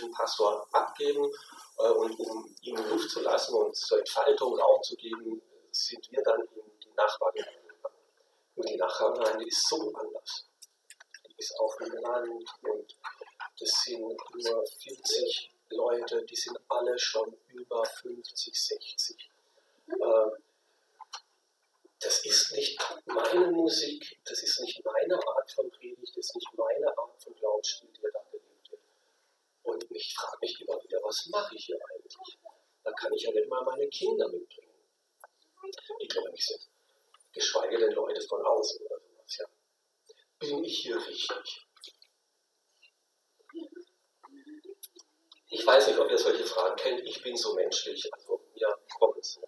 den Pastor abgeben äh, und um ihm Luft zu lassen und zur Entfaltung Raum zu geben, sind wir dann in die Nachbargemeinde. Und die Nachbargemeinde ist so anders. Die ist auf dem Land und das sind nur 40 Leute, die sind alle schon über 50, 60. Äh, das ist nicht meine Musik, das ist nicht meine Art von Predigt, das ist nicht meine Art von Glaubensstil, der da gelebt wird. Und ich frage mich immer wieder, was mache ich hier eigentlich? Da kann ich ja nicht mal meine Kinder mitbringen, die gläubig sind. Geschweige denn Leute von außen oder sowas, ja. Bin ich hier richtig? Ich weiß nicht, ob ihr solche Fragen kennt. Ich bin so menschlich, also mir kommen so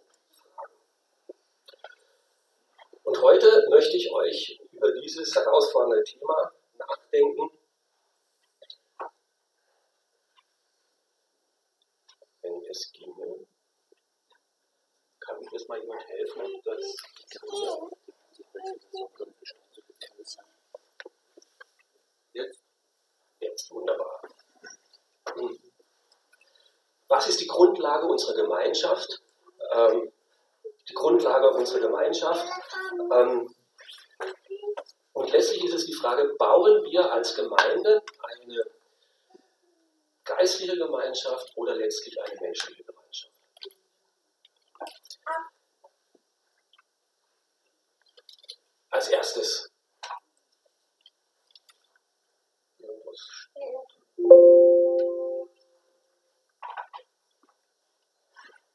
Und heute möchte ich euch über dieses herausfordernde Thema nachdenken. Wenn es ginge, kann mir das mal jemand helfen, dass jetzt, jetzt wunderbar. Was ist die Grundlage unserer Gemeinschaft? Ähm, die Grundlage unserer Gemeinschaft. Ähm, und letztlich ist es die Frage, bauen wir als Gemeinde eine geistliche Gemeinschaft oder letztlich eine menschliche Gemeinschaft? Als erstes.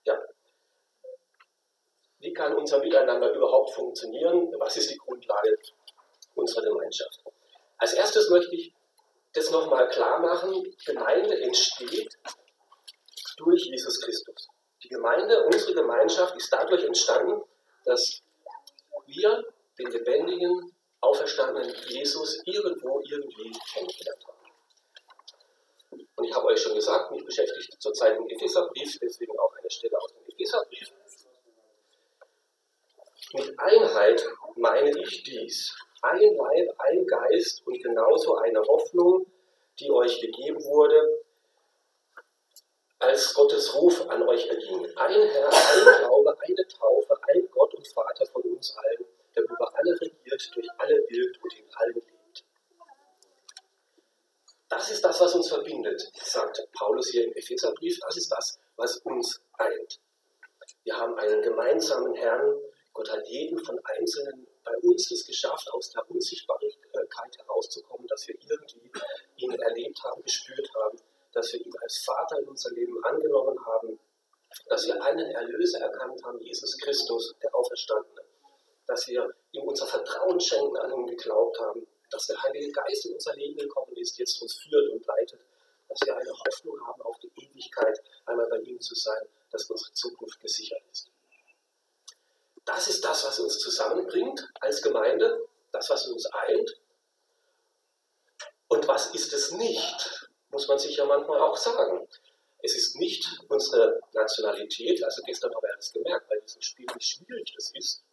Ja, wie kann unser Miteinander überhaupt funktionieren? Was ist die Grundlage unserer Gemeinschaft? Als erstes möchte ich das nochmal klar machen. Gemeinde entsteht durch Jesus Christus. Die Gemeinde, unsere Gemeinschaft ist dadurch entstanden, dass wir den lebendigen, auferstandenen Jesus irgendwo irgendwie kennengelernt haben. Und ich habe euch schon gesagt, mich beschäftigt zurzeit im Epheserbrief, deswegen auch eine Stelle aus dem Epheserbrief. Mit Einheit meine ich dies. Ein Leib, ein Geist und genauso eine Hoffnung, die euch gegeben wurde, als Gottes Ruf an euch erging. Ein Herr, ein Glaube, eine Taufe, ein Gott und Vater von uns allen, der über alle regiert, durch alle wirkt und in allen lebt. Das ist das, was uns verbindet, sagt Paulus hier im Epheserbrief. Das ist das, was uns eint. Wir haben einen gemeinsamen Herrn, Gott hat jeden von Einzelnen bei uns es geschafft, aus der Unsichtbarkeit herauszukommen, dass wir irgendwie ihn erlebt haben, gespürt haben, dass wir ihn als Vater in unser Leben angenommen haben, dass wir einen Erlöser erkannt haben, Jesus Christus, der Auferstandene, dass wir ihm unser Vertrauen schenken, an ihn geglaubt haben, dass der Heilige Geist in unser Leben gekommen ist, jetzt uns führt und leitet, dass wir eine Hoffnung haben auf die Ewigkeit, einmal bei ihm zu sein, dass unsere Zukunft gesichert ist. Das ist das, was uns zusammenbringt als Gemeinde, das, was uns eint. Und was ist es nicht, muss man sich ja manchmal auch sagen. Es ist nicht unsere Nationalität, also gestern haben wir das gemerkt, bei diesem Spiel, wie schwierig das ist,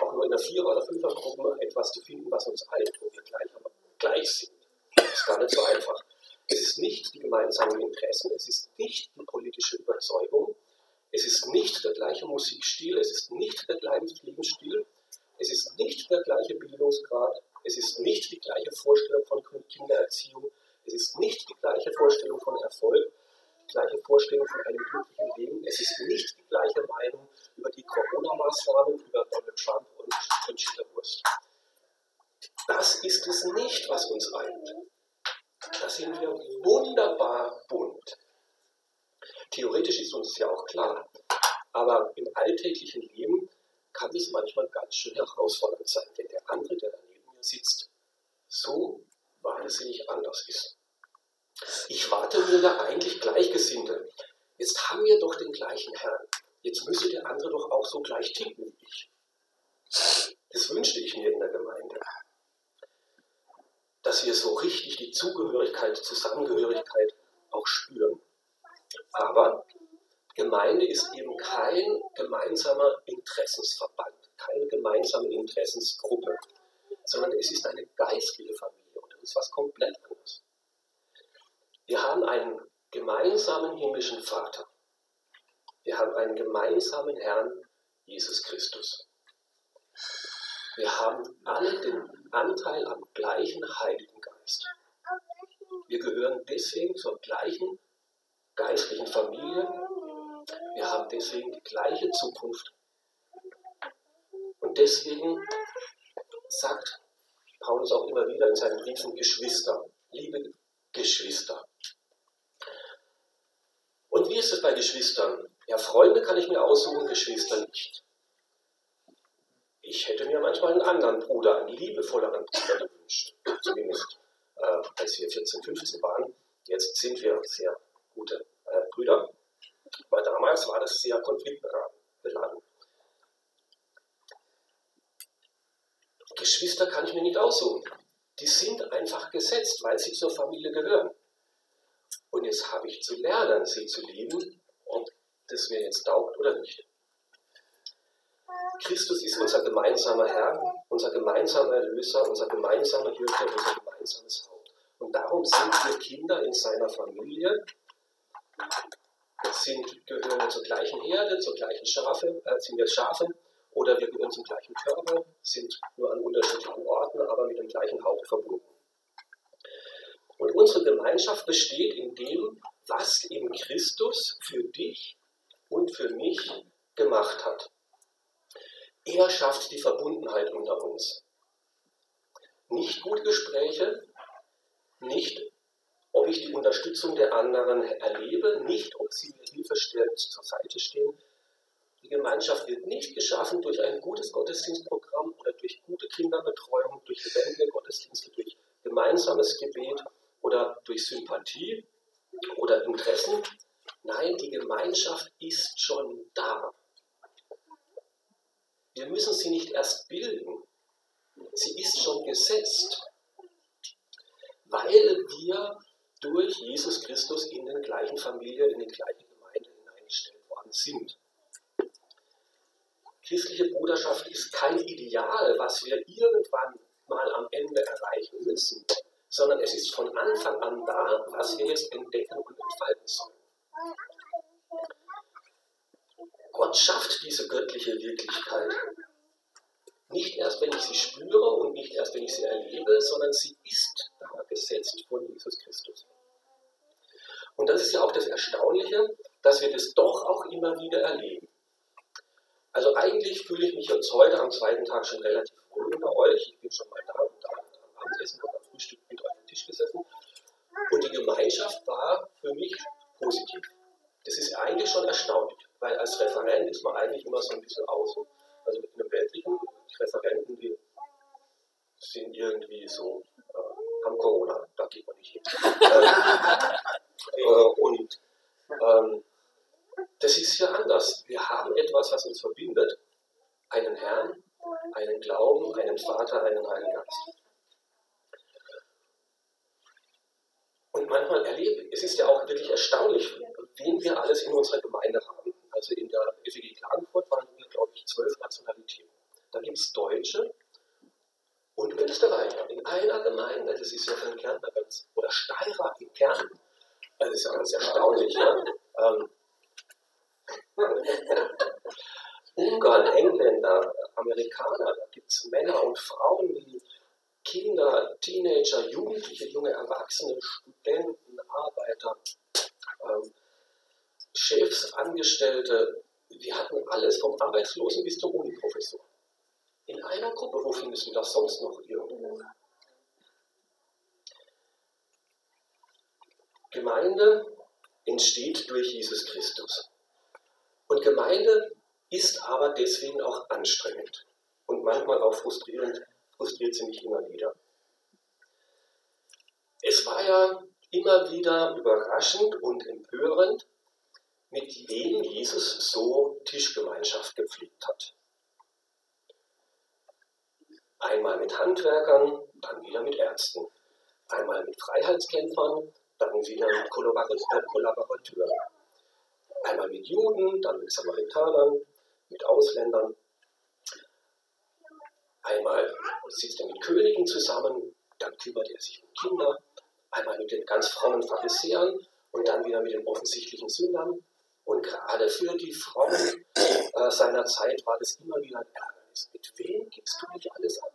auch nur in der Vierer- oder Fünfergruppe etwas zu finden, was uns eint, wo wir gleich, gleich sind. Das ist gar nicht so einfach. Es ist nicht die gemeinsamen Interessen, es ist nicht die politische Überzeugung, es ist nicht der gleiche Musikstil, es ist nicht der gleiche Lebensstil, es ist nicht der gleiche Bildungsgrad, es ist nicht die gleiche Vorstellung von Kindererziehung, es ist nicht die gleiche Vorstellung von Erfolg, die gleiche Vorstellung von einem glücklichen Leben, es ist nicht die gleiche Meinung über die Corona-Maßnahmen, über Donald Trump und Conchita Wurst. Das ist es nicht, was uns eint. Da sind wir wunderbar bunt. Theoretisch ist uns ja auch klar, aber im alltäglichen Leben kann es manchmal ganz schön herausfordernd sein, wenn der andere, der daneben mir sitzt, so wahnsinnig anders ist. Ich warte mir ja eigentlich Gleichgesinnte. Jetzt haben wir doch den gleichen Herrn. Jetzt müsste der andere doch auch so gleich ticken wie ich. Das wünschte ich mir in der Gemeinde. Dass wir so richtig die Zugehörigkeit, Zusammengehörigkeit auch spüren. Aber Gemeinde ist eben kein gemeinsamer Interessensverband, keine gemeinsame Interessensgruppe, sondern es ist eine geistliche Familie und das ist was komplett anderes. Wir haben einen gemeinsamen himmlischen Vater. Wir haben einen gemeinsamen Herrn, Jesus Christus. Wir haben alle den Anteil am gleichen Heiligen Geist. Wir gehören deswegen zur gleichen geistlichen Familie. Wir haben deswegen die gleiche Zukunft. Und deswegen sagt Paulus auch immer wieder in seinen Briefen Geschwister, liebe Geschwister. Und wie ist es bei Geschwistern? Ja, Freunde kann ich mir aussuchen, Geschwister nicht. Ich hätte mir manchmal einen anderen Bruder, einen liebevolleren Bruder gewünscht. Zumindest äh, als wir 14, 15 waren. Jetzt sind wir sehr gute äh, Brüder. Aber damals war das sehr konfliktbeladen. Geschwister kann ich mir nicht aussuchen. Die sind einfach gesetzt, weil sie zur Familie gehören. Und jetzt habe ich zu lernen, sie zu lieben, ob das mir jetzt taugt oder nicht. Christus ist unser gemeinsamer Herr, unser gemeinsamer Erlöser, unser gemeinsamer Hirte, unser gemeinsames Haupt. Und darum sind wir Kinder in seiner Familie, sind, gehören zur gleichen Herde, zur gleichen Schafe, äh, sind wir Schafe, oder wir gehören zum gleichen Körper, sind nur an unterschiedlichen Orten, aber mit dem gleichen Haupt verbunden. Und unsere Gemeinschaft besteht in dem, was in Christus für dich und für mich gemacht hat. Er schafft die Verbundenheit unter uns. Nicht gute Gespräche, nicht ob ich die Unterstützung der anderen erlebe, nicht ob sie mir hilfestellend zur Seite stehen, die Gemeinschaft wird nicht geschaffen durch ein gutes Gottesdienstprogramm oder durch gute Kinderbetreuung, durch lebendige Gottesdienste, durch gemeinsames Gebet oder durch Sympathie oder Interessen. Nein, die Gemeinschaft ist schon da. Wir müssen sie nicht erst bilden. Sie ist schon gesetzt, weil wir durch Jesus Christus in den gleichen Familie, in die gleiche Gemeinde hineingestellt worden sind. Christliche Bruderschaft ist kein Ideal, was wir irgendwann mal am Ende erreichen müssen, sondern es ist von Anfang an da, was wir jetzt entdecken und entfalten sollen. Gott schafft diese göttliche Wirklichkeit. Nicht erst, wenn ich sie spüre und nicht erst, wenn ich sie erlebe, sondern sie ist da gesetzt von Jesus Christus. Und das ist ja auch das Erstaunliche, dass wir das doch auch immer wieder erleben. Also eigentlich fühle ich mich jetzt heute am zweiten Tag schon relativ wohl unter euch. Ich bin schon mal da und da am Abendessen und am Frühstück mit euch am Tisch gesessen. Und die Gemeinschaft war für mich positiv. Das ist eigentlich schon erstaunlich, weil als Referent ist man eigentlich immer so ein bisschen außen. Also mit einem weltlichen Referenten, die sind irgendwie so, äh, haben Corona, da geht man nicht hin. äh, und ähm, das ist ja anders. Wir haben etwas, was uns verbindet. Einen Herrn, einen Glauben, einen Vater, einen Heiligen Geist. Und manchmal erlebe ich, es ist ja auch wirklich erstaunlich, wen wir alles in unserer Gemeinde haben. Also in der FEG Klagenfurt waren wir, glaube ich, zwölf Nationalitäten. Da gibt es Deutsche und Österreicher in einer Gemeinde. Das ist ja für ganz, oder Steirer in Kärnten. Das ist ja ganz erstaunlich. Ja? Ähm, Ungarn, Engländer, Amerikaner, da gibt es Männer und Frauen, die Kinder, Teenager, Jugendliche, junge Erwachsene, Studenten, Arbeiter, ähm, Chefs, Angestellte, wir hatten alles, vom Arbeitslosen bis zum Uniprofessor. In einer Gruppe, wo findest du das sonst noch irgendwo? Gemeinde entsteht durch Jesus Christus. Und Gemeinde ist aber deswegen auch anstrengend und manchmal auch frustrierend, frustriert sie mich immer wieder. Es war ja immer wieder überraschend und empörend, mit wem Jesus so Tischgemeinschaft gepflegt hat. Einmal mit Handwerkern, dann wieder mit Ärzten. Einmal mit Freiheitskämpfern, dann wieder mit Kollaborateuren. Einmal mit Juden, dann mit Samaritanern, mit Ausländern. Einmal sitzt er mit Königen zusammen, dann kümmert er sich um Kinder. Einmal mit den ganz frommen Pharisäern und dann wieder mit den offensichtlichen Sündern. Und gerade für die Frauen äh, seiner Zeit war das immer wieder ein Ärgernis. Mit wem gibst du dich alles an?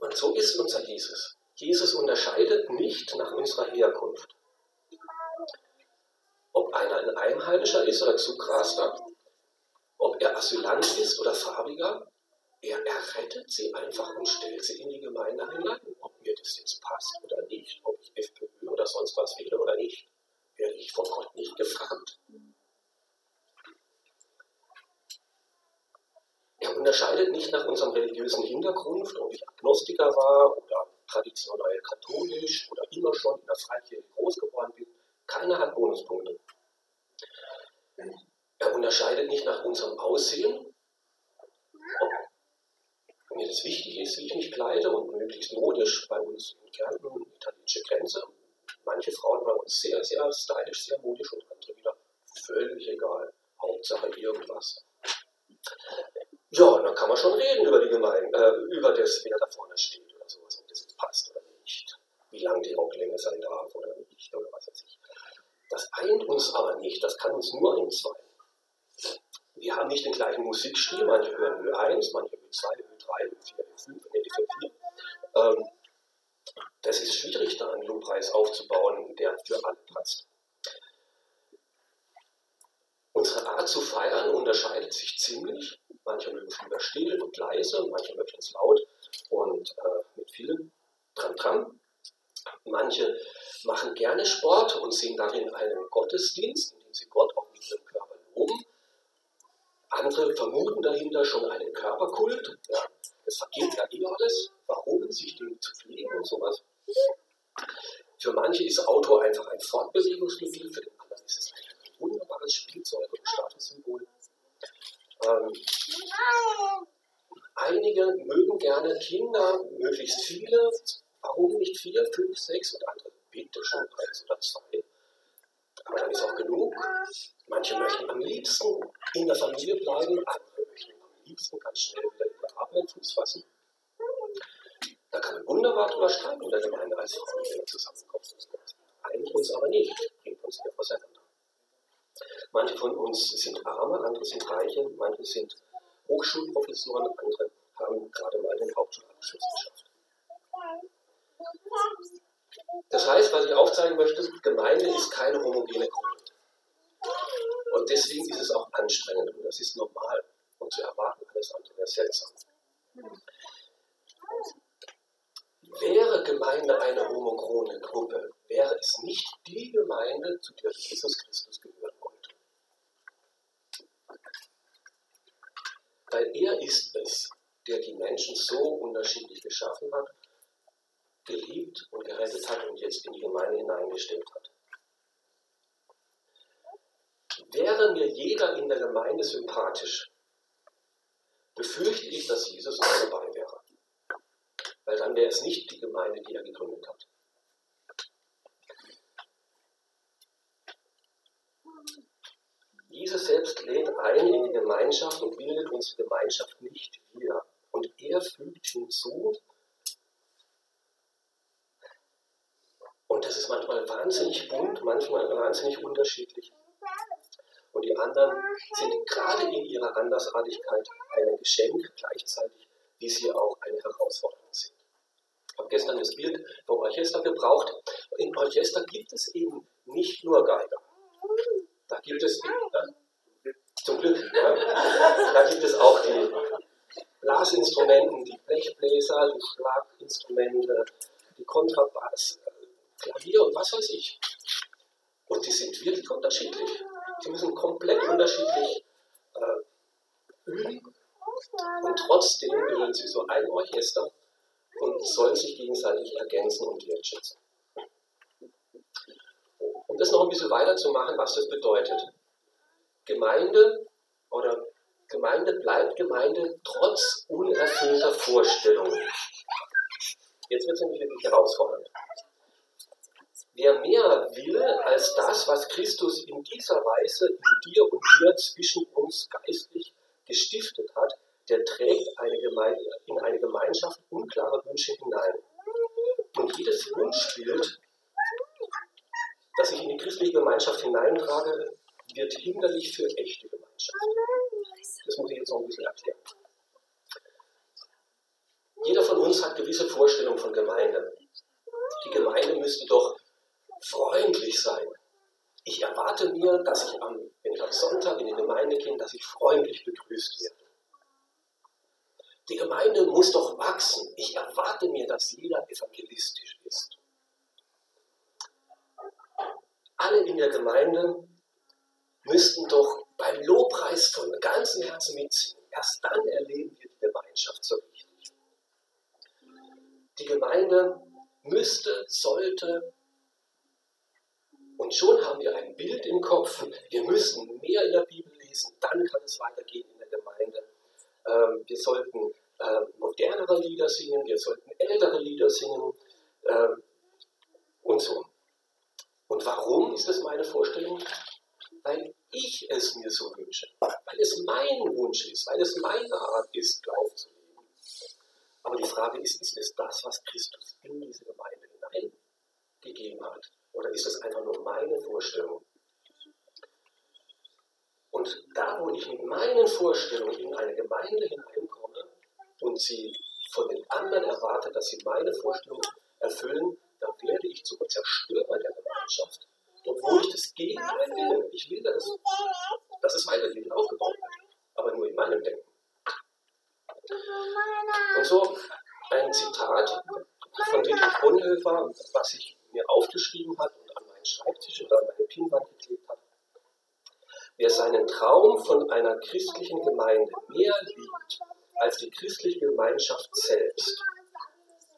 Und so ist unser Jesus. Jesus unterscheidet nicht nach unserer Herkunft. Ob einer ein Einheimischer ist oder Zugraster, ob er Asylant ist oder Farbiger, er errettet sie einfach und stellt sie in die Gemeinde hinein. Ob mir das jetzt passt oder nicht, ob ich FPÖ oder sonst was wähle oder nicht, werde ich von Gott nicht gefragt. Er unterscheidet nicht nach unserem religiösen Hintergrund, ob ich Agnostiker war oder traditionell katholisch oder immer schon in der Freikirche groß geworden bin. Keiner hat Bonuspunkte. Er unterscheidet nicht nach unserem Aussehen, das wichtig ist, wie ich mich kleide und möglichst modisch bei uns in Kärnten, italienische Grenze. Manche Frauen bei uns sehr, sehr stylisch, sehr modisch und andere wieder völlig egal. Hauptsache irgendwas. Ja, dann kann man schon reden über die Gemeinde, äh, über das, wer da vorne steht oder sowas, ob das jetzt passt oder nicht. Wie lang die Rocklänge sein darf oder nicht oder was weiß ich. Das eint uns aber nicht, das kann uns nur entzweien. Wir haben nicht den gleichen Musikstil, manche hören Ö1, manche Ö2, Ö3, Ö4, Ö5, Ö4. Ähm, das ist schwierig, da einen Lobpreis aufzubauen, der für alle passt. Unsere Art zu feiern unterscheidet sich ziemlich. Manche mögen es lieber still und leise, manche möchten es laut und äh, mit viel dran dran. Manche machen gerne Sport und sehen darin einen Gottesdienst, in dem sie Gott auch mit ihrem Körper loben. Andere vermuten dahinter schon einen Körperkult. Ja, das vergeht ja eh alles. Warum sich dem zu pflegen und sowas? Für manche ist Auto einfach ein Fortbewegungsmittel, für den anderen ist es ein wunderbares Spielzeug und Statussymbol. Ähm, einige mögen gerne Kinder, möglichst viele. Warum nicht vier, fünf, sechs und andere bitte schon eins oder zwei. Aber dann ist auch genug. Manche möchten am liebsten in der Familie bleiben, andere möchten am liebsten ganz schnell wieder in der Arbeit Fuß fassen. Da kann man wunderbar drüber streiten in der Gemeinde als Familie, zusammenkommt. Einigt uns aber nicht, bringt uns eher auseinander. Manche von uns sind Arme, andere sind Reiche, manche sind Hochschulprofessoren, andere haben gerade mal den Hauptschulabschluss geschafft. Das heißt, was ich aufzeigen möchte, Gemeinde ist keine homogene Gruppe. Und deswegen ist es auch anstrengend und das ist normal. Und zu erwarten, alles andere wäre seltsam. Wäre Gemeinde eine homogene Gruppe, wäre es nicht die Gemeinde, zu der Jesus Christus gehören wollte. Weil er ist es, der die Menschen so unterschiedlich geschaffen hat, geliebt und gerettet hat und jetzt in die Gemeinde hineingestellt hat. Wäre mir jeder in der Gemeinde sympathisch, befürchte ich, dass Jesus nicht dabei wäre. Weil dann wäre es nicht die Gemeinde, die er gegründet hat. Jesus selbst lädt ein in die Gemeinschaft und bildet unsere Gemeinschaft nicht wieder. Und er fügt hinzu, und das ist manchmal wahnsinnig bunt, manchmal wahnsinnig unterschiedlich. Und die anderen sind gerade in ihrer Andersartigkeit ein Geschenk, gleichzeitig wie sie auch eine Herausforderung sind. Ich habe gestern das Bild vom Orchester gebraucht. Im Orchester gibt es eben nicht nur Geiger. Da gibt es, ja, zum Glück, ja, da gibt es auch die Blasinstrumenten, die Blechbläser, die Schlaginstrumente, die Kontrabass, Klavier und was weiß ich. Und die sind wirklich unterschiedlich. Die müssen komplett unterschiedlich äh, üben. Und trotzdem bilden sie so ein Orchester und sollen sich gegenseitig ergänzen und wertschätzen. Um das noch ein bisschen weiterzumachen, was das bedeutet. Gemeinde oder Gemeinde bleibt Gemeinde trotz unerfüllter Vorstellungen. Jetzt wird es nämlich wirklich herausfordernd. Wer mehr will als das, was Christus in dieser Weise in dir und mir zwischen uns geistlich gestiftet hat, der trägt eine in eine Gemeinschaft unklare Wünsche hinein. Und jedes Wunschbild, das ich in die christliche Gemeinschaft hineintrage, wird hinderlich für echte Gemeinschaft. Das muss ich jetzt noch ein bisschen erklären. Jeder von uns hat gewisse Vorstellungen von Gemeinde. Die Gemeinde müsste doch freundlich sein. Ich erwarte mir, dass ich am, wenn ich am Sonntag in die Gemeinde gehe, dass ich freundlich begrüßt werde. Die Gemeinde muss doch wachsen. Ich erwarte mir, dass jeder evangelistisch ist. Alle in der Gemeinde müssten doch beim Lobpreis von ganzem Herzen mitziehen. Erst dann erleben wir die Gemeinschaft so richtig. Die Gemeinde müsste, sollte, und schon haben wir ein Bild im Kopf. Wir müssen mehr in der Bibel lesen, dann kann es weitergehen in der Gemeinde. Ähm, wir sollten äh, modernere Lieder singen, wir sollten ältere Lieder singen ähm, und so. Und warum ist das meine Vorstellung? Weil ich es mir so wünsche, weil es mein Wunsch ist, weil es meine Art ist, Glauben zu leben. Aber die Frage ist, ist es das, was Christus in diese Gemeinde hineingegeben hat? Oder ist es einfach nur meine Vorstellung? Und da, wo ich mit meinen Vorstellungen in eine Gemeinde hineinkomme und sie von den anderen erwarte, dass sie meine Vorstellungen erfüllen, dann werde ich zum Zerstörer der Gemeinschaft, obwohl ich das Gegenteil will. Ich will, dass, dass es weitergeht, aufgebaut wird, aber nur in meinem Denken. Und so ein Zitat von Dietrich Bonhoeffer, was ich mir aufgeschrieben hat und an meinen Schreibtisch oder an meine Pinnwand geklebt hat. Wer seinen Traum von einer christlichen Gemeinde mehr liebt als die christliche Gemeinschaft selbst,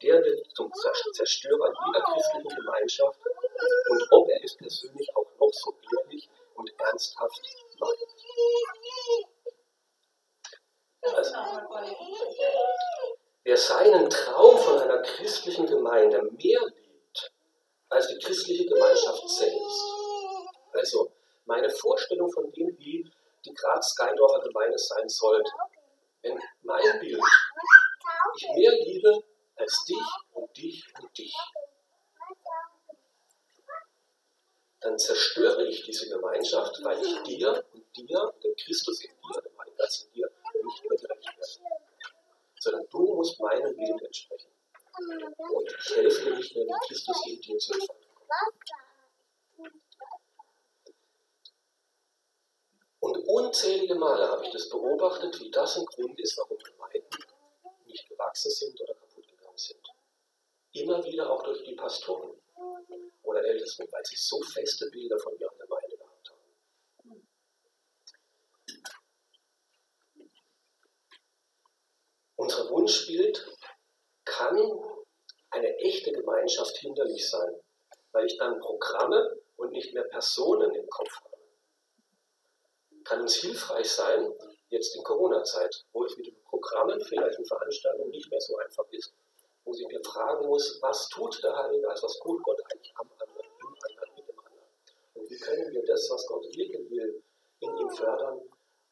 der wird zum Zerstörer jeder christlichen Gemeinschaft und ob er es persönlich auch noch so ehrlich und ernsthaft macht. Also, wer seinen Traum von einer christlichen Gemeinde mehr liebt als die christliche Gemeinschaft selbst. Also meine Vorstellung von dem, wie die Graz-Geindorfer Gemeinde sein sollte. Wenn mein Bild ich mehr liebe als dich und dich und dich, dann zerstöre ich diese Gemeinschaft, weil ich dir und dir, dem Christus in dir, dem Einsatz in dir, nicht mehr gerecht werde. Sondern du musst meinem Bild entsprechen. Und ich helfe dir nicht mehr, wie Christus in dir zu entfalten. Und unzählige Male habe ich das beobachtet, wie das ein Grund ist, warum Gemeinden nicht gewachsen sind oder kaputt gegangen sind. Immer wieder auch durch die Pastoren oder Ältesten, weil sie so feste Bilder von ihrer Gemeinde gehabt haben. Unser Wunschbild kann eine echte Gemeinschaft hinderlich sein, weil ich dann Programme und nicht mehr Personen im Kopf habe. Kann uns hilfreich sein, jetzt in Corona-Zeit, wo es mit den Programmen vielleicht in Veranstaltungen nicht mehr so einfach ist, wo ich mir fragen muss, was tut der Heilige Geist, was tut Gott eigentlich am anderen, im anderen, mit dem anderen. Und wie können wir das, was Gott wirken will, in ihm fördern,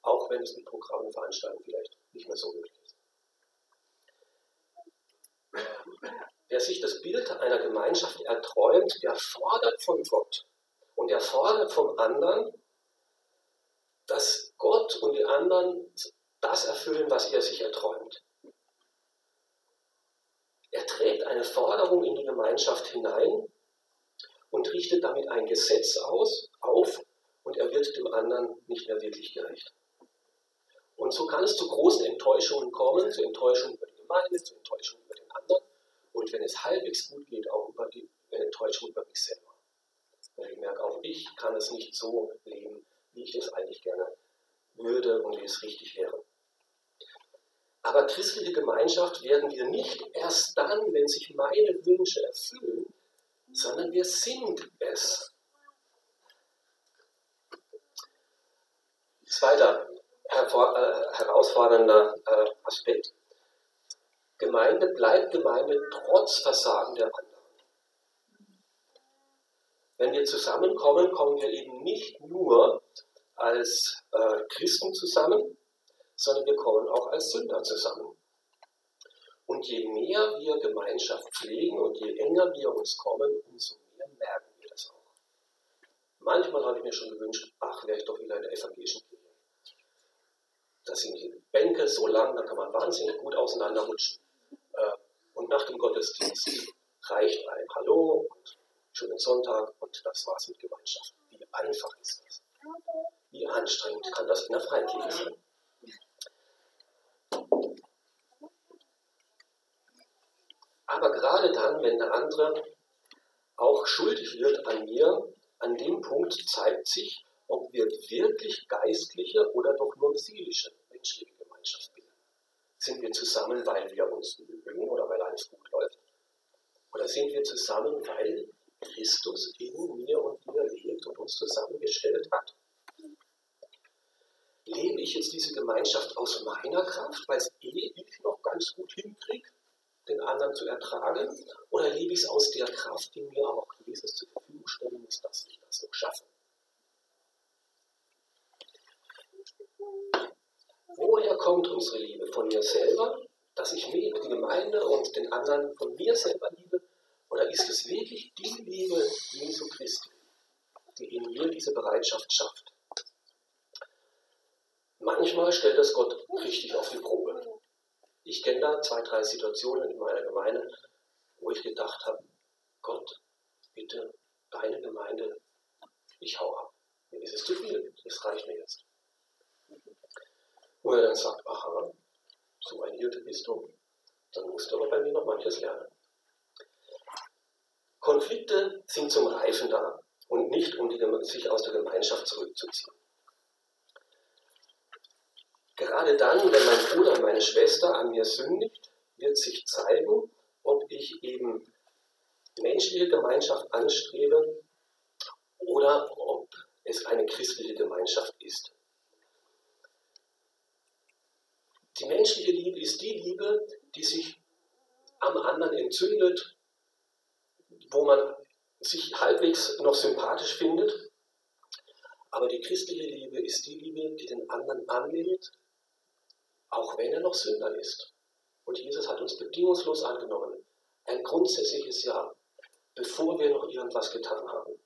auch wenn es mit Programmen und Veranstaltungen vielleicht nicht mehr so möglich ist. Wer sich das Bild einer Gemeinschaft erträumt, der fordert von Gott und er fordert vom anderen, dass Gott und die anderen das erfüllen, was er sich erträumt. Er trägt eine Forderung in die Gemeinschaft hinein und richtet damit ein Gesetz aus, auf und er wird dem anderen nicht mehr wirklich gerecht. Und so kann es zu großen Enttäuschungen kommen, zu Enttäuschungen über die Gemeinde, zu Enttäuschungen über den anderen und wenn es halbwegs gut geht, auch über die Enttäuschung über mich selber. Weil ich merke, auch ich kann es nicht so leben, wie ich es eigentlich gerne würde und wie es richtig wäre. Aber christliche Gemeinschaft werden wir nicht erst dann, wenn sich meine Wünsche erfüllen, sondern wir sind es. Zweiter äh, herausfordernder äh, Aspekt. Gemeinde bleibt Gemeinde trotz Versagen der anderen. Wenn wir zusammenkommen, kommen wir eben nicht nur als äh, Christen zusammen, sondern wir kommen auch als Sünder zusammen. Und je mehr wir Gemeinschaft pflegen und je enger wir uns kommen, umso mehr merken wir das auch. Manchmal habe ich mir schon gewünscht, ach, wäre ich doch wieder in der evangelischen Kirche. Da sind die Bänke so lang, da kann man wahnsinnig gut auseinanderrutschen. Nach dem Gottesdienst reicht ein Hallo und schönen Sonntag und das war's mit Gemeinschaft. Wie einfach ist das? Wie anstrengend kann das in der Freikirche sein? Aber gerade dann, wenn der andere auch schuldig wird an mir, an dem Punkt zeigt sich, ob wir wirklich geistliche oder doch nur seelische menschliche Gemeinschaft bilden. Sind wir zusammen, weil wir uns mögen oder weil alles gut läuft? Oder sind wir zusammen, weil Christus in mir und dir lebt und uns zusammengestellt hat? Lebe ich jetzt diese Gemeinschaft aus meiner Kraft, weil es eh ich noch ganz gut hinkriege, den anderen zu ertragen? Oder lebe ich es aus der Kraft, die mir auch Jesus zur Verfügung stellen muss, dass ich das noch schaffe? Woher kommt unsere Liebe? Von mir selber, dass ich die Gemeinde und den anderen von mir selber liebe? Oder ist es wirklich die Liebe Jesu Christi, die in mir diese Bereitschaft schafft? Manchmal stellt das Gott richtig auf die Probe. Ich kenne da zwei, drei Situationen in meiner Gemeinde, wo ich gedacht habe, Gott, bitte, deine Gemeinde, ich hau ab. Mir ist es zu viel, das reicht mir jetzt. Und er dann sagt, aha, so ein Hirte bist du. Dann musst du aber bei mir noch manches lernen. Konflikte sind zum Reifen da und nicht, um die, sich aus der Gemeinschaft zurückzuziehen. Gerade dann, wenn mein Bruder, meine Schwester an mir sündigt, wird sich zeigen, ob ich eben menschliche Gemeinschaft anstrebe oder ob es eine christliche Gemeinschaft ist. Die menschliche Liebe ist die Liebe, die sich am anderen entzündet, wo man sich halbwegs noch sympathisch findet. Aber die christliche Liebe ist die Liebe, die den anderen annimmt, auch wenn er noch Sünder ist. Und Jesus hat uns bedingungslos angenommen. Ein grundsätzliches Ja, bevor wir noch irgendwas getan haben.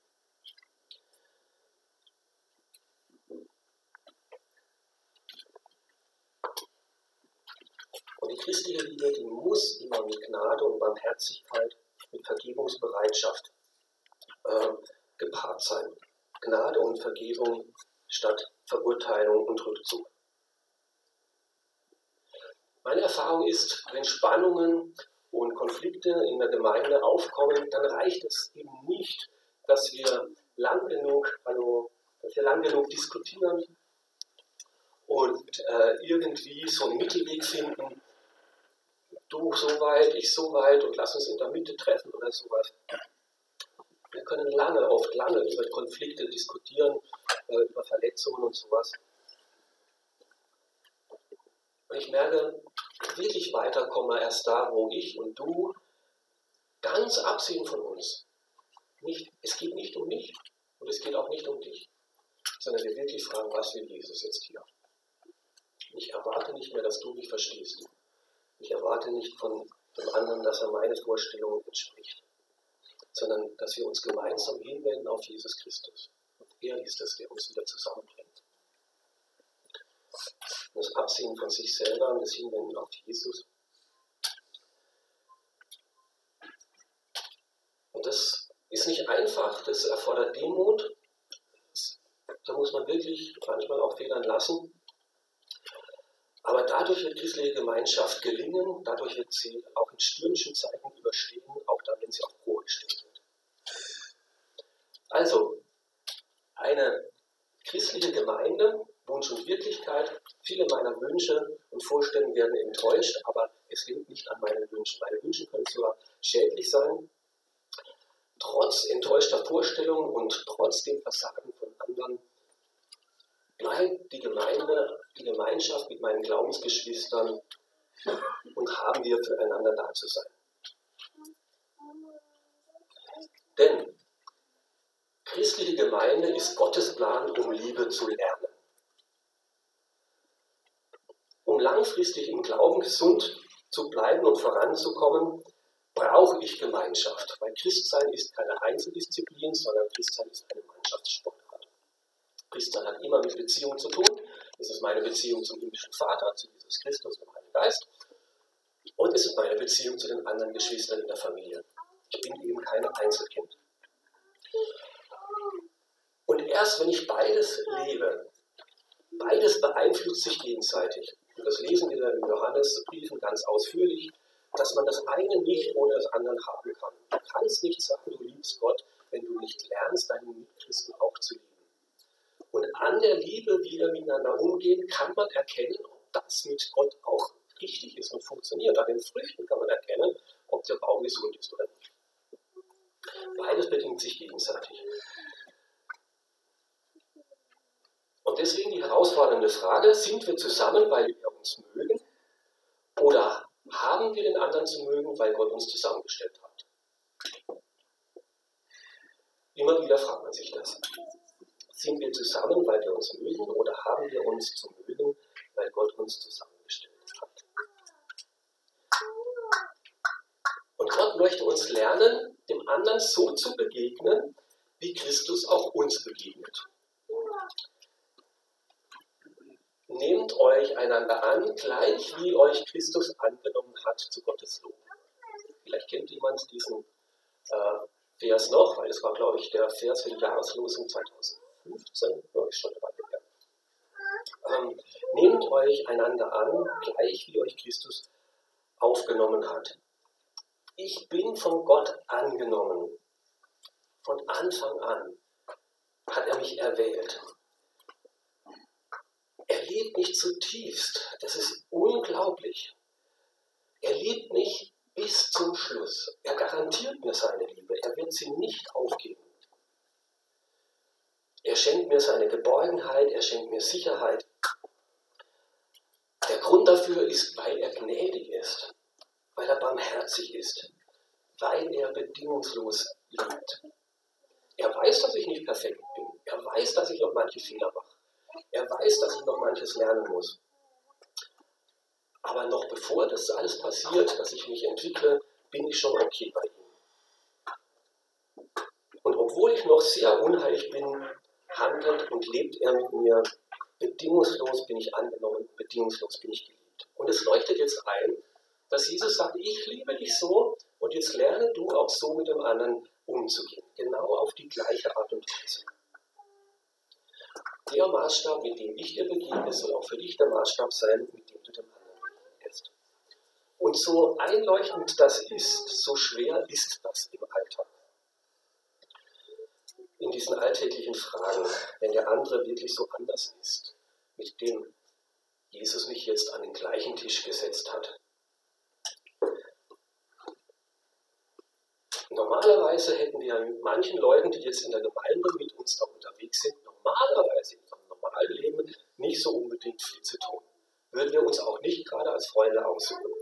Und die christliche Liebe, die muss immer mit Gnade und Barmherzigkeit, mit Vergebungsbereitschaft äh, gepaart sein. Gnade und Vergebung statt Verurteilung und Rückzug. Meine Erfahrung ist, wenn Spannungen und Konflikte in der Gemeinde aufkommen, dann reicht es eben nicht, dass wir lang genug, also, dass wir lang genug diskutieren und äh, irgendwie so einen Mittelweg finden, du so weit, ich so weit und lass uns in der Mitte treffen oder sowas. Wir können lange, oft lange über Konflikte diskutieren, äh, über Verletzungen und sowas. Und ich merke, wirklich weiterkomme erst da, wo ich und du ganz absehen von uns. Nicht, es geht nicht um mich und es geht auch nicht um dich, sondern wir wirklich fragen, was will Jesus jetzt hier? Ich erwarte nicht mehr, dass du mich verstehst. Ich erwarte nicht von dem anderen, dass er meine Vorstellungen entspricht, sondern dass wir uns gemeinsam hinwenden auf Jesus Christus. Und er ist es, der uns wieder zusammenbringt. Das Absehen von sich selber und das Hinwenden auf Jesus. Und das ist nicht einfach, das erfordert Demut. Da muss man wirklich manchmal auch Fehlern lassen. Aber dadurch wird christliche Gemeinschaft gelingen, dadurch wird sie auch in stürmischen Zeiten überstehen, auch dann, wenn sie auf Probe gestellt wird. Also, eine christliche Gemeinde, Wunsch und Wirklichkeit, viele meiner Wünsche und Vorstellungen werden enttäuscht, aber es hängt nicht an meinen Wünschen. Meine Wünsche können zwar schädlich sein, trotz enttäuschter Vorstellungen und trotz dem Versagen von anderen bleibt die Gemeinde, die Gemeinschaft mit meinen Glaubensgeschwistern und haben wir füreinander da zu sein. Denn christliche Gemeinde ist Gottes Plan, um Liebe zu lernen. Um langfristig im Glauben gesund zu bleiben und voranzukommen, brauche ich Gemeinschaft. Weil Christsein ist keine Einzeldisziplin, sondern Christsein ist eine Mannschaftssportart. Christsein hat immer mit Beziehung zu tun. Es ist meine Beziehung zum himmlischen Vater, zu Jesus Christus und Heiligen Geist. Und es ist meine Beziehung zu den anderen Geschwistern in der Familie. Ich bin eben kein Einzelkind. Und erst wenn ich beides lebe, beides beeinflusst sich gegenseitig. Und das lesen wir in Johannesbriefen ganz ausführlich, dass man das eine nicht ohne das andere haben kann. Du kannst nicht sagen, du liebst Gott, wenn du nicht lernst, deinen Mitchristen auch zu lieben. Und an der Liebe, wie wir miteinander umgehen, kann man erkennen, ob das mit Gott auch richtig ist und funktioniert. An den Früchten kann man erkennen, ob der Baum gesund ist oder nicht. Beides bedingt sich gegenseitig. Und deswegen die herausfordernde Frage, sind wir zusammen, weil wir uns mögen? Oder haben wir den anderen zu mögen, weil Gott uns zusammengestellt hat? Immer wieder fragt man sich das. Sind wir zusammen, weil wir uns mögen, oder haben wir uns zu mögen, weil Gott uns zusammengestellt hat? Und Gott möchte uns lernen, dem anderen so zu begegnen, wie Christus auch uns begegnet. Nehmt euch einander an, gleich wie euch Christus angenommen hat zu Gottes Lob. Vielleicht kennt jemand diesen äh, Vers noch, weil es war, glaube ich, der Vers für die Jahreslosung 2015, glaube ich schon dabei. Ähm, nehmt euch einander an, gleich wie euch Christus aufgenommen hat. Ich bin von Gott angenommen. Von Anfang an hat er mich erwählt. Er liebt mich zutiefst. Das ist unglaublich. Er liebt mich bis zum Schluss. Er garantiert mir seine Liebe. Er wird sie nicht aufgeben. Er schenkt mir seine Geborgenheit, er schenkt mir Sicherheit. Der Grund dafür ist, weil er gnädig ist, weil er barmherzig ist, weil er bedingungslos liebt. Er weiß, dass ich nicht perfekt bin. Er weiß, dass ich noch manche Fehler mache. Er weiß, dass ich noch manches lernen muss. Aber noch bevor das alles passiert, dass ich mich entwickle, bin ich schon okay bei ihm. Und obwohl ich noch sehr unheilig bin, handelt und lebt er mit mir. Bedingungslos bin ich angenommen, bedingungslos bin ich geliebt. Und es leuchtet jetzt ein, dass Jesus sagt, ich liebe dich so und jetzt lerne du auch so mit dem anderen umzugehen. Genau auf die gleiche Art und Weise. Der Maßstab, mit dem ich dir begegne, soll auch für dich der Maßstab sein, mit dem du dem anderen begegnest. Und so einleuchtend das ist, so schwer ist das im Alltag. In diesen alltäglichen Fragen, wenn der andere wirklich so anders ist, mit dem Jesus mich jetzt an den gleichen Tisch gesetzt hat. Normalerweise hätten wir mit manchen Leuten, die jetzt in der Gemeinde mit uns da unterwegs sind, normalerweise in unserem normalen Leben nicht so unbedingt viel zu tun. Würden wir uns auch nicht gerade als Freunde aussuchen.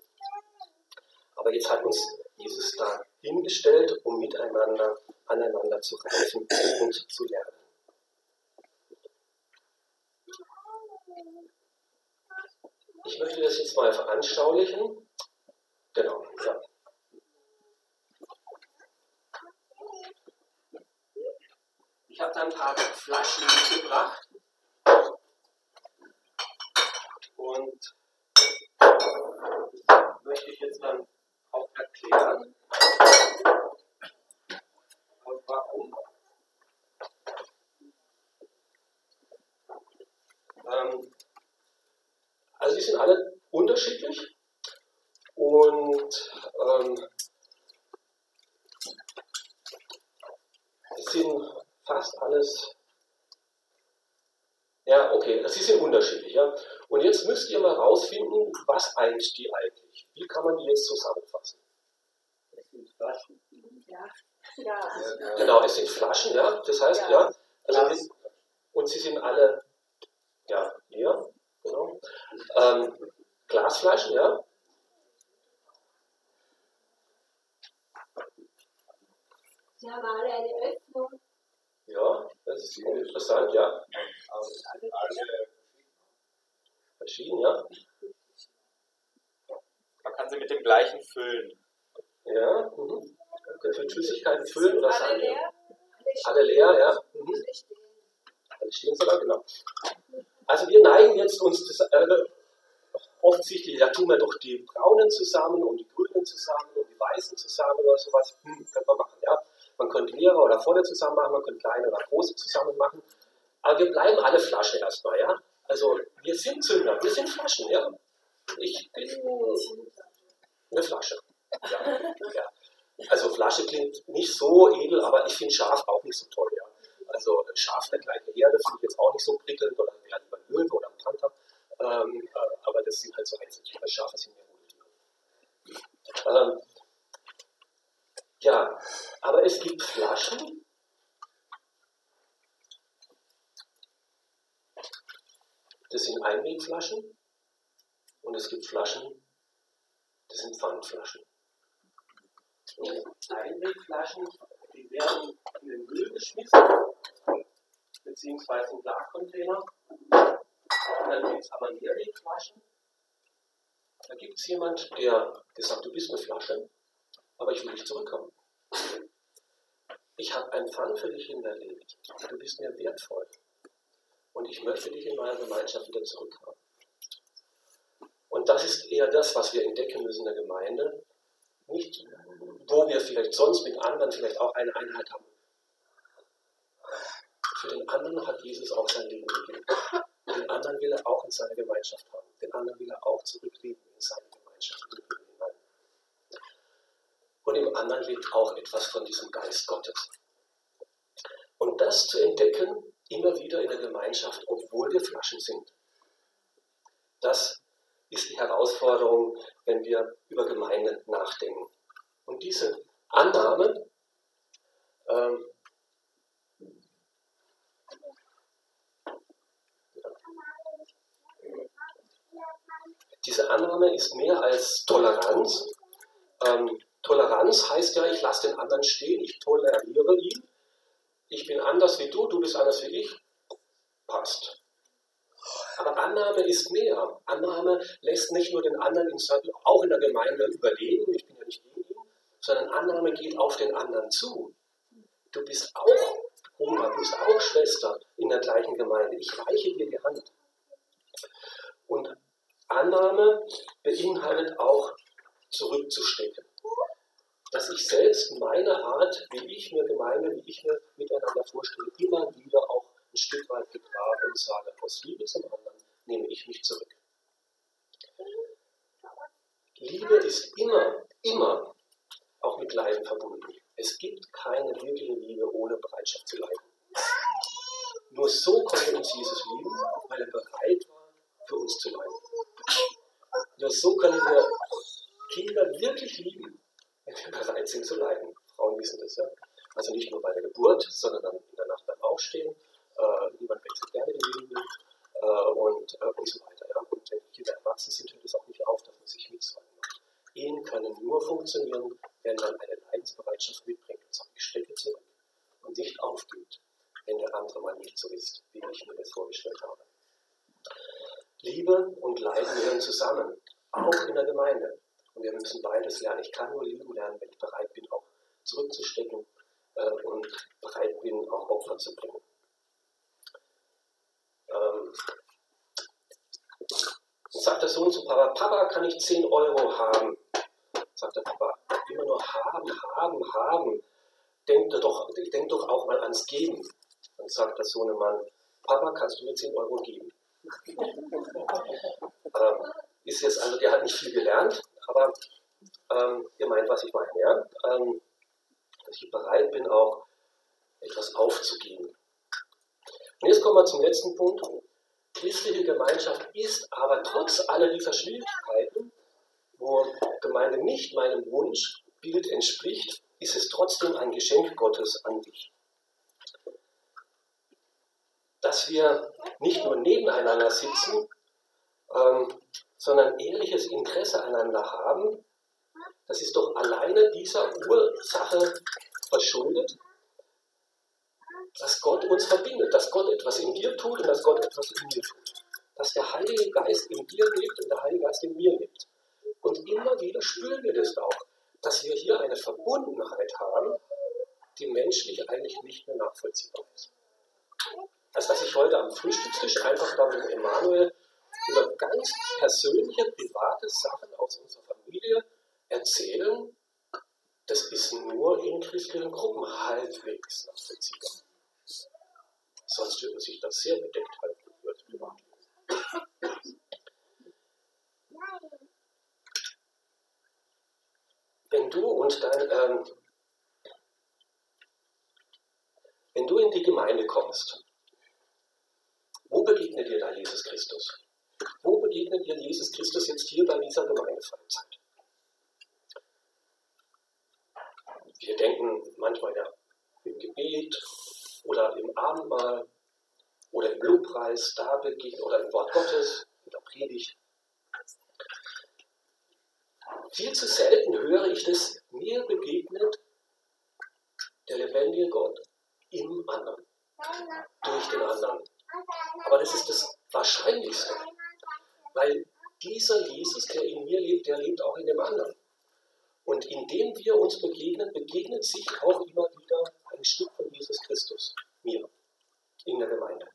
Aber jetzt hat uns Jesus da hingestellt, um miteinander, aneinander zu reifen und zu lernen. Ich möchte das jetzt mal veranschaulichen. Genau, ja. Ich habe da ein paar Flaschen mitgebracht. Und das möchte ich jetzt dann auch erklären. Und warum? Ähm, also die sind alle unterschiedlich und ähm, es sind fast alles. Ja, okay, sie sind unterschiedlich. Ja. Und jetzt müsst ihr mal rausfinden, was eint die eigentlich. Wie kann man die jetzt zusammenfassen? Es sind Flaschen. Ja. ja. Genau, es sind Flaschen, ja. Das heißt, ja. ja also und sie sind alle ja, leer. Genau. Ähm, Glasflaschen, ja. Sie haben alle eine Öffnung. Ja, das ist interessant, ja. Verschieden, ja. Man kann kann sie mit dem gleichen füllen. Ja, mhm. Können Sie mit Flüssigkeiten füllen oder Alle Sand? leer? Alle leer, ja. Mhm. Alle stehen sogar, genau. Also wir neigen jetzt uns das, äh, offensichtlich, da tun wir doch die Braunen zusammen und die Grünen zusammen und die Weißen zusammen oder sowas. Hm, könnte man machen, ja. Man könnte leere oder volle zusammen machen, man könnte kleine oder große zusammen machen. Aber wir bleiben alle Flaschen erstmal, ja. Also wir sind Sünder, wir sind Flaschen, ja. Ich bin eine Flasche. Ja, ja. Also Flasche klingt nicht so edel, aber ich finde Schaf auch nicht so toll, Also Schaf der gleiche Herde finde ich jetzt auch nicht so prickelnd oder wäre lieber ein Löwe oder ein Panther. Ähm, äh, aber das sind halt so Einzeltiere. Schafe sind ja Rudeltiere. Ähm, ja, aber es gibt Flaschen, das sind Einwegflaschen und es gibt Flaschen, das sind Pfandflaschen. Einwegflaschen, die werden in den Müll geschmissen, beziehungsweise in Glascontainer. Und dann gibt es aber Mehrwegflaschen. Da gibt es jemand, der gesagt du bist eine Flasche, aber ich will dich zurückhaben. Ich habe einen Pfand für dich hinterlegt. Du bist mir wertvoll. Und ich möchte dich in meiner Gemeinschaft wieder zurückhaben. Und das ist eher das, was wir entdecken müssen in der Gemeinde. Nicht, wo wir vielleicht sonst mit anderen vielleicht auch eine Einheit haben. Für den anderen hat Jesus auch sein Leben gegeben. Den anderen will er auch in seine Gemeinschaft haben. Den anderen will er auch zurückleben in seine Gemeinschaft. Und im anderen liegt auch etwas von diesem Geist Gottes. Und das zu entdecken, immer wieder in der Gemeinschaft, obwohl wir Flaschen sind. Das ist die Herausforderung, wenn wir über Gemeinde nachdenken. Und diese Annahme, ähm, diese Annahme ist mehr als Toleranz. Ähm, Toleranz heißt ja, ich lasse den anderen stehen, ich toleriere ihn. Ich bin anders wie du, du bist anders wie ich. Passt. Aber Annahme ist mehr. Annahme lässt nicht nur den anderen in, auch in der Gemeinde überleben, ich bin ja nicht gegen ihn, sondern Annahme geht auf den anderen zu. Du bist auch Bruder, du bist auch Schwester in der gleichen Gemeinde. Ich reiche dir die Hand. Und Annahme beinhaltet auch zurückzustecken. Dass ich selbst meine Art, wie ich mir Gemeinde, wie ich mir miteinander vorstelle, immer wieder auch ein Stück weit begrabe und sage, aus Liebe zum anderen nehme ich mich zurück. Liebe ist immer, immer auch mit Leiden verbunden. Es gibt keine wirkliche Liebe ohne Bereitschaft zu leiden. Nur so konnte uns Jesus lieben, weil er bereit war, für uns zu leiden. Nur so können wir Kinder wirklich lieben, wenn wir bereit sind zu leiden. Frauen wissen das, ja. Also nicht nur bei der Geburt, sondern dann in der Nacht beim Aufstehen. Äh, niemand wechselt gerne die Liebe äh, und, äh, und so weiter. Ja. Und wenn Kinder erwachsen sind, hört es auch nicht auf, dass man sich mitsorgen macht. Ehen können nur funktionieren, wenn man eine Leidensbereitschaft mitbringt und sagt, ich stecke zurück und nicht aufgibt, wenn der andere mal nicht so ist, wie ich mir das vorgestellt habe. Liebe und Leiden gehören zusammen, auch in der Gemeinde. Und wir müssen beides lernen. Ich kann nur lieben lernen, wenn ich bereit bin, auch zurückzustecken äh, und bereit bin, auch Opfer zu bringen. Ähm, sagt der Sohn zu Papa, Papa, kann ich 10 Euro haben? Sagt der Papa, immer nur haben, haben, haben. Denk doch, denk doch auch mal ans Geben. Dann sagt der Sohnemann, Papa, kannst du mir 10 Euro geben? Ähm, ist jetzt, also der hat nicht viel gelernt, aber ähm, ihr meint, was ich meine, ja? Ähm, dass ich bereit bin, auch etwas aufzugeben. Und jetzt kommen wir zum letzten Punkt. Christliche Gemeinschaft ist aber trotz aller dieser Schwierigkeiten, wo Gemeinde nicht meinem Wunschbild entspricht, ist es trotzdem ein Geschenk Gottes an dich. Dass wir nicht nur nebeneinander sitzen, ähm, sondern ehrliches Interesse aneinander haben, das ist doch alleine dieser Ursache verschuldet, dass Gott uns verbindet, dass Gott etwas in dir tut und dass Gott etwas in mir tut. Dass der Heilige Geist in dir lebt und der Heilige Geist in mir lebt. Und immer wieder spüren wir das auch, dass wir hier eine Verbundenheit haben, die menschlich eigentlich nicht mehr nachvollziehbar ist. Also dass ich heute am Frühstückstisch einfach da mit Emanuel über ganz persönliche, private Sachen aus unserer Familie erzählen, das ist nur in christlichen Gruppen halbwegs nachvollziehbar. Sonst würde sich das sehr bedeckt halten, wird privat. Wenn du und dein, ähm, wenn du in die Gemeinde kommst, wo begegnet dir da Jesus Christus? Wo begegnet dir Jesus Christus jetzt hier bei dieser Gemeindefreizeit? Wir denken manchmal ja im Gebet oder im Abendmahl oder im Lobpreis, da begegnet oder im Wort Gottes, in der Predigt. Viel zu selten höre ich das, mir begegnet der lebendige Gott im anderen, durch den anderen. Aber das ist das Wahrscheinlichste, weil dieser Jesus, der in mir lebt, der lebt auch in dem anderen. Und indem wir uns begegnen, begegnet sich auch immer wieder ein Stück von Jesus Christus mir in der Gemeinde.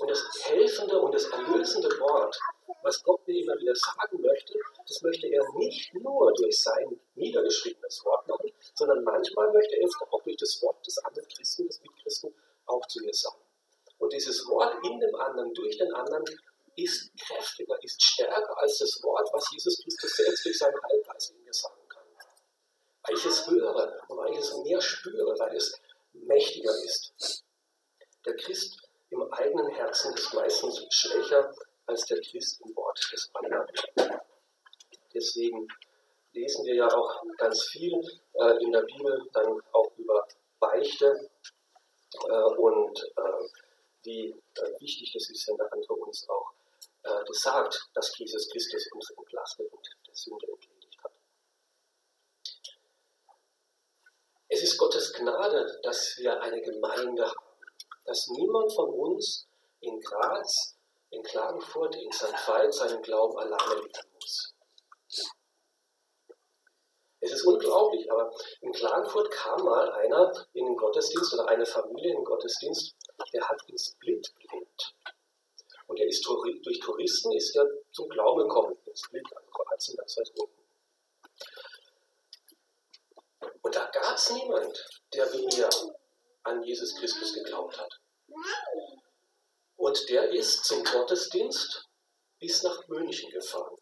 Und das helfende und das erlösende Wort, was Gott mir immer wieder sagen möchte, das möchte er nicht nur durch sein niedergeschriebenes Wort machen, sondern manchmal möchte er es auch durch das Wort des anderen Christen, des Mitchristen, auch zu mir sagen. Und dieses Wort in dem anderen, durch den anderen, ist kräftiger, ist stärker als das Wort, was Jesus Christus selbst durch seinen Heilgeist in mir sagen kann. Weil ich es höre und weil ich es mehr spüre, weil es mächtiger ist. Der Christ im eigenen Herzen ist meistens schwächer als der Christ im Wort des anderen. Deswegen lesen wir ja auch ganz viel äh, in der Bibel dann auch über Beichte äh, und äh, wie äh, wichtig das ist, wenn der andere uns auch äh, das sagt, dass Jesus Christus uns entlastet und der Sünde entledigt hat. Es ist Gottes Gnade, dass wir eine Gemeinde haben, dass niemand von uns in Graz, in Klagenfurt, in St. Veit seinen Glauben alleine leben muss. Es ist unglaublich, aber in Klagenfurt kam mal einer in den Gottesdienst oder eine Familie in den Gottesdienst, der hat in Split gelebt. Und er ist durch Touristen ist er zum Glauben gekommen, in Split, an Kroatien, ganz weit unten. Und da gab es niemand, der wie ihr an Jesus Christus geglaubt hat. Und der ist zum Gottesdienst bis nach München gefahren.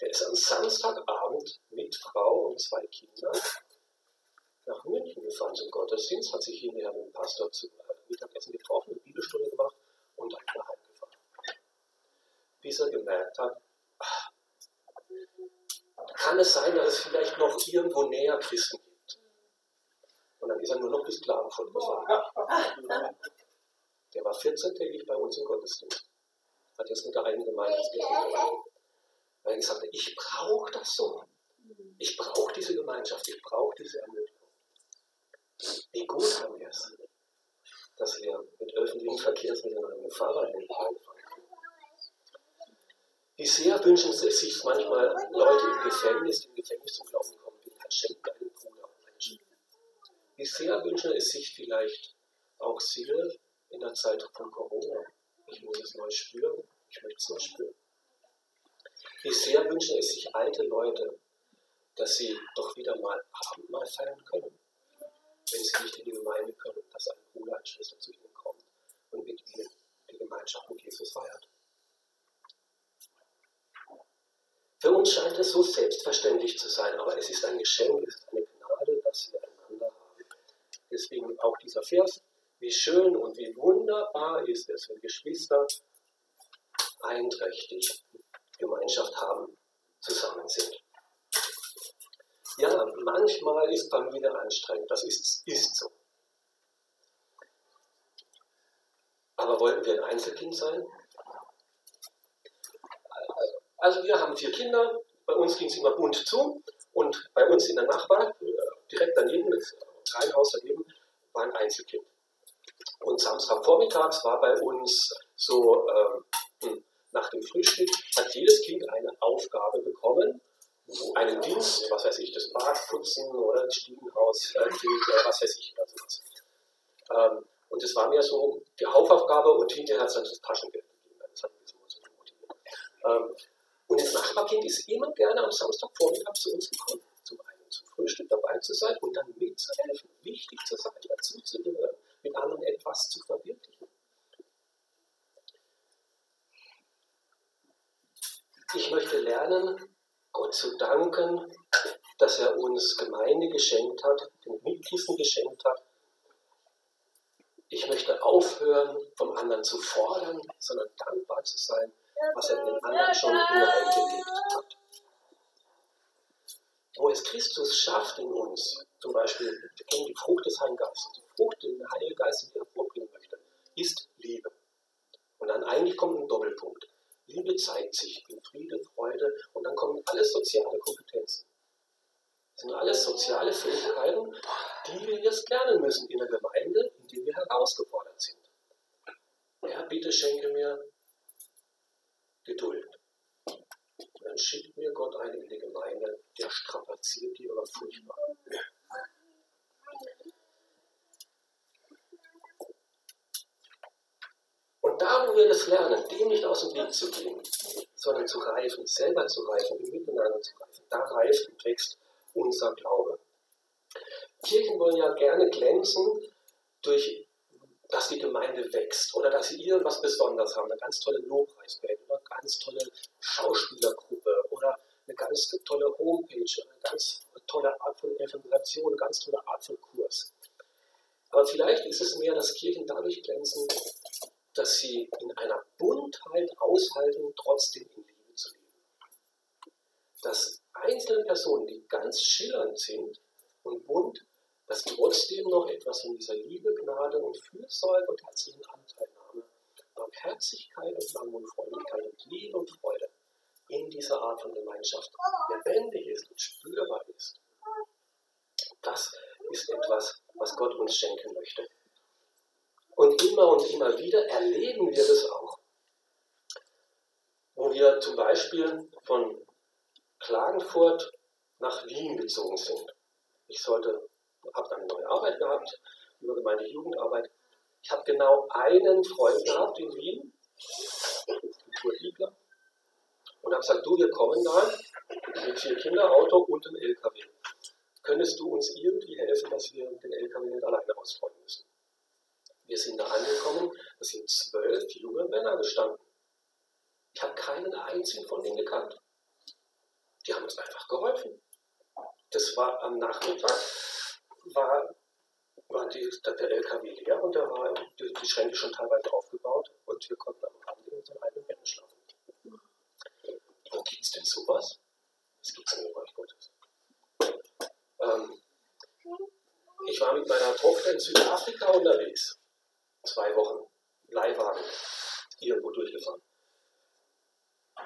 Der ist am Samstagabend mit Frau und zwei Kindern nach München gefahren zum Gottesdienst, hat sich hinterher mit dem Pastor zu äh, Mittagessen getroffen, eine Bibelstunde gemacht und dann wieder heimgefahren. Bis er gemerkt hat, ach, kann es sein, dass es vielleicht noch irgendwo näher Christen. Und dann ist er nur noch bis Klagenfurt gefahren. Der war 14-tägig bei uns im Gottesdienst. Hat jetzt mit der eigenen Gemeinde gemacht. Weil er gesagt hat, ich brauche das so. Ich brauche diese Gemeinschaft, ich brauche diese Ermöglichung. Wie gut haben wir es, dass wir mit öffentlichen Verkehrsmitteln und mit Fahrrad fahren. Wie sehr wünschen sich manchmal Leute im Gefängnis, im Gefängnis zum Glauben kommen, wie Herr Menschen. Wie sehr wünschen es sich vielleicht auch Seele in der Zeit von Corona. Ich muss es neu spüren, ich möchte es neu spüren. Wie sehr wünschen es sich alte Leute, dass sie doch wieder mal Abendmahl feiern können wenn sie nicht in die Gemeinde können, dass ein Bruder, eine Schwester zu ihnen kommt und mit ihnen die Gemeinschaft mit Jesus feiert. Für uns scheint es so selbstverständlich zu sein, aber es ist ein Geschenk, es ist eine Gnade, dass wir haben. Deswegen auch dieser Vers, wie schön und wie wunderbar ist es, wenn Geschwister einträchtig Gemeinschaft haben, zusammen sind. Ja, manchmal ist Familie anstrengend, das ist, ist so. Aber wollten wir ein Einzelkind sein? Also wir haben vier Kinder, bei uns ging es immer bunt zu und bei uns in der Nachbar, direkt daneben, das Reihenhaus daneben, war ein Einzelkind. Und Samstagvormittags war bei uns so ähm, hm, nach dem Frühstück hat jedes Kind eine Aufgabe bekommen, einen Dienst, was weiß ich, das Bad putzen oder das Stiegenhaus, äh, was weiß ich, oder sowas. Ähm, und das war mir so die Hauptaufgabe und hinterher hat es dann das Taschengeld gegeben. Das hat mich so. Ähm, und das Nachbarkind ist immer gerne am Samstagvormittag zu uns gekommen. Zum Frühstück dabei zu sein und dann mitzuhelfen, wichtig zu sein, dazu zu gehören, mit anderen etwas zu verwirklichen. Ich möchte lernen, Gott zu danken, dass er uns Gemeinde geschenkt hat, den Mitchristen geschenkt hat. Ich möchte aufhören, vom anderen zu fordern, sondern dankbar zu sein was er den anderen schon hineingelegt hat. Wo es Christus schafft in uns, zum Beispiel, wir kennen die Frucht des Heiligen Geistes, die Frucht, die der Heilige Geist in hervorbringen möchte, ist Liebe. Und dann eigentlich kommt ein Doppelpunkt. Liebe zeigt sich in Friede, Freude und dann kommen alles soziale Kompetenzen. Das sind alles soziale Fähigkeiten, die wir jetzt lernen müssen in der Gemeinde, in der wir herausgefordert sind. Herr, bitte schenke mir Geduld. Dann schickt mir Gott einen in die Gemeinde, der strapaziert die aber furchtbar. Und da, wo wir das lernen, dem nicht aus dem Weg zu gehen, sondern zu reifen, selber zu reifen, im Miteinander zu reifen, da reift und wächst unser Glaube. Kirchen wollen ja gerne glänzen durch dass die Gemeinde wächst oder dass sie irgendwas Besonderes haben, eine ganz tolle Lobpreisband oder eine ganz tolle Schauspielergruppe oder eine ganz tolle Homepage, eine ganz tolle Art von Evangelisation, eine ganz tolle Art von Kurs. Aber vielleicht ist es mehr, dass Kirchen dadurch glänzen, dass sie in einer Buntheit aushalten, trotzdem in Liebe zu leben. Dass einzelne Personen, die ganz schillernd sind und bunt, dass trotzdem noch etwas von dieser Liebe, Gnade und Fürsorge und herzlichen Anteilnahme, Barmherzigkeit und Langmutfreundlichkeit und Liebe und Freude in dieser Art von Gemeinschaft lebendig ist und spürbar ist. Das ist etwas, was Gott uns schenken möchte. Und immer und immer wieder erleben wir das auch. Wo wir zum Beispiel von Klagenfurt nach Wien gezogen sind. Ich sollte habe dann eine neue Arbeit gehabt über Gemeinde Jugendarbeit. Ich habe genau einen Freund gehabt in Wien, Kulturliebler, und habe gesagt, du, wir kommen da mit vier Kinderauto und einem LKW. Könntest du uns irgendwie helfen, dass wir den LKW nicht alleine ausräumen müssen? Wir sind da angekommen, da sind zwölf junge Männer gestanden. Ich habe keinen einzigen von denen gekannt. Die haben uns einfach geholfen. Das war am Nachmittag, war, war die, der LKW leer und da war die, die Schränke schon teilweise aufgebaut und wir konnten am Abend in unseren eigenen Betten schlafen. Wo gibt es denn sowas? Das gibt es Reich Gottes. Ähm, ich war mit meiner Tochter in Südafrika unterwegs. Zwei Wochen. Leihwagen. Irgendwo durchgefahren.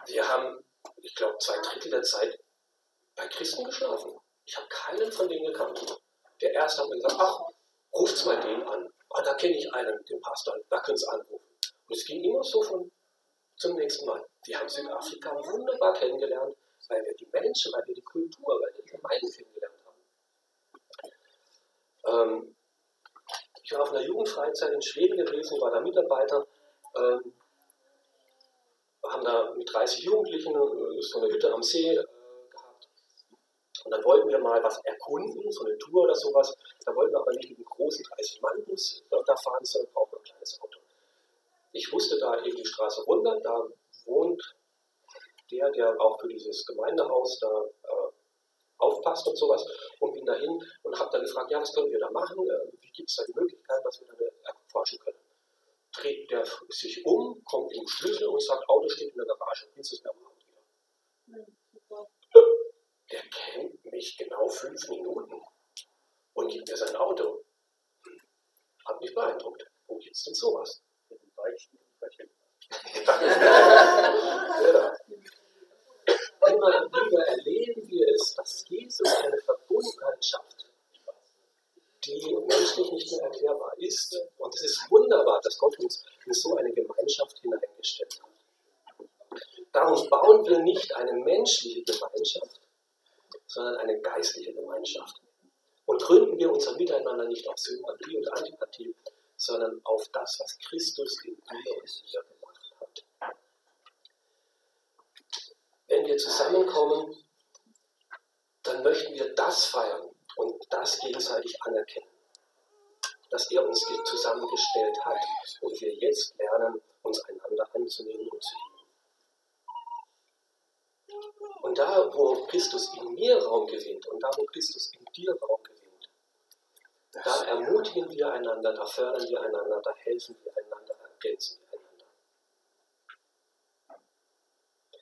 Wir haben, ich glaube, zwei Drittel der Zeit bei Christen geschlafen. Ich habe keinen von denen gekannt. Der erste hat mir gesagt, ach, ruft mal den an. Ah, da kenne ich einen, den Pastor, da können Sie anrufen. Und es ging immer so von zum nächsten Mal. Wir haben Südafrika wunderbar kennengelernt, weil wir die Menschen, weil wir die Kultur, weil wir die Gemeinden kennengelernt haben. Ähm, ich war auf einer Jugendfreizeit in Schweden gewesen, war da Mitarbeiter, ähm, haben da mit 30 Jugendlichen äh, so eine Hütte am See und dann wollten wir mal was erkunden, so eine Tour oder sowas. Da wollten wir aber nicht mit einem großen 30-Mann-Bus da fahren, sondern brauchen ein kleines Auto. Ich wusste da eben die Straße runter, da wohnt der, der auch für dieses Gemeindehaus da äh, aufpasst und sowas. Und bin dahin und habe dann gefragt, ja, was können wir da machen? Äh, wie gibt es da die Möglichkeit, dass wir da erforschen können? Dreht der sich um, kommt im Schlüssel und sagt, Auto steht in der Garage, bringst es mir am der kennt mich genau fünf Minuten und gibt mir sein Auto. Hat mich beeindruckt. Wo gibt's denn sowas? ja. Immer wieder erleben wir es, dass Jesus eine Verbundenheit schafft, die menschlich nicht mehr erklärbar ist. Und es ist wunderbar, dass Gott uns in so eine Gemeinschaft hineingestellt hat. Darum bauen wir nicht eine menschliche Gemeinschaft, sondern eine geistliche Gemeinschaft. Und gründen wir unser Miteinander nicht auf Sympathie und Antipathie, sondern auf das, was Christus in dir und mir gemacht hat. Wenn wir zusammenkommen, dann möchten wir das feiern und das gegenseitig anerkennen, dass er uns zusammengestellt hat und wir jetzt lernen, uns einander anzunehmen und zu lieben. Und da, wo Christus in mir Raum gewinnt und da, wo Christus in dir Raum gewinnt, da ermutigen wir einander, da fördern wir einander, da helfen wir einander, da ergänzen wir einander.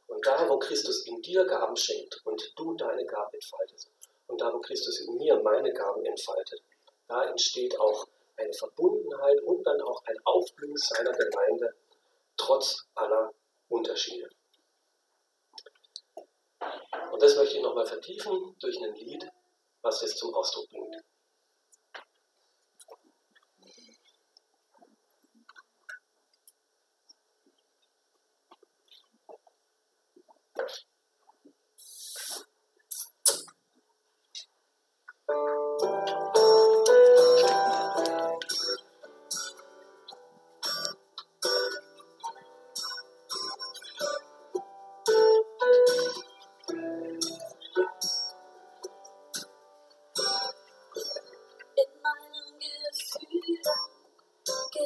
Und da, wo Christus in dir Gaben schenkt und du deine Gaben entfaltest, und da, wo Christus in mir meine Gaben entfaltet, da entsteht auch eine Verbundenheit und dann auch ein Aufblühen seiner Gemeinde, trotz aller Unterschiede. Und das möchte ich nochmal vertiefen durch ein Lied, was das zum Ausdruck bringt.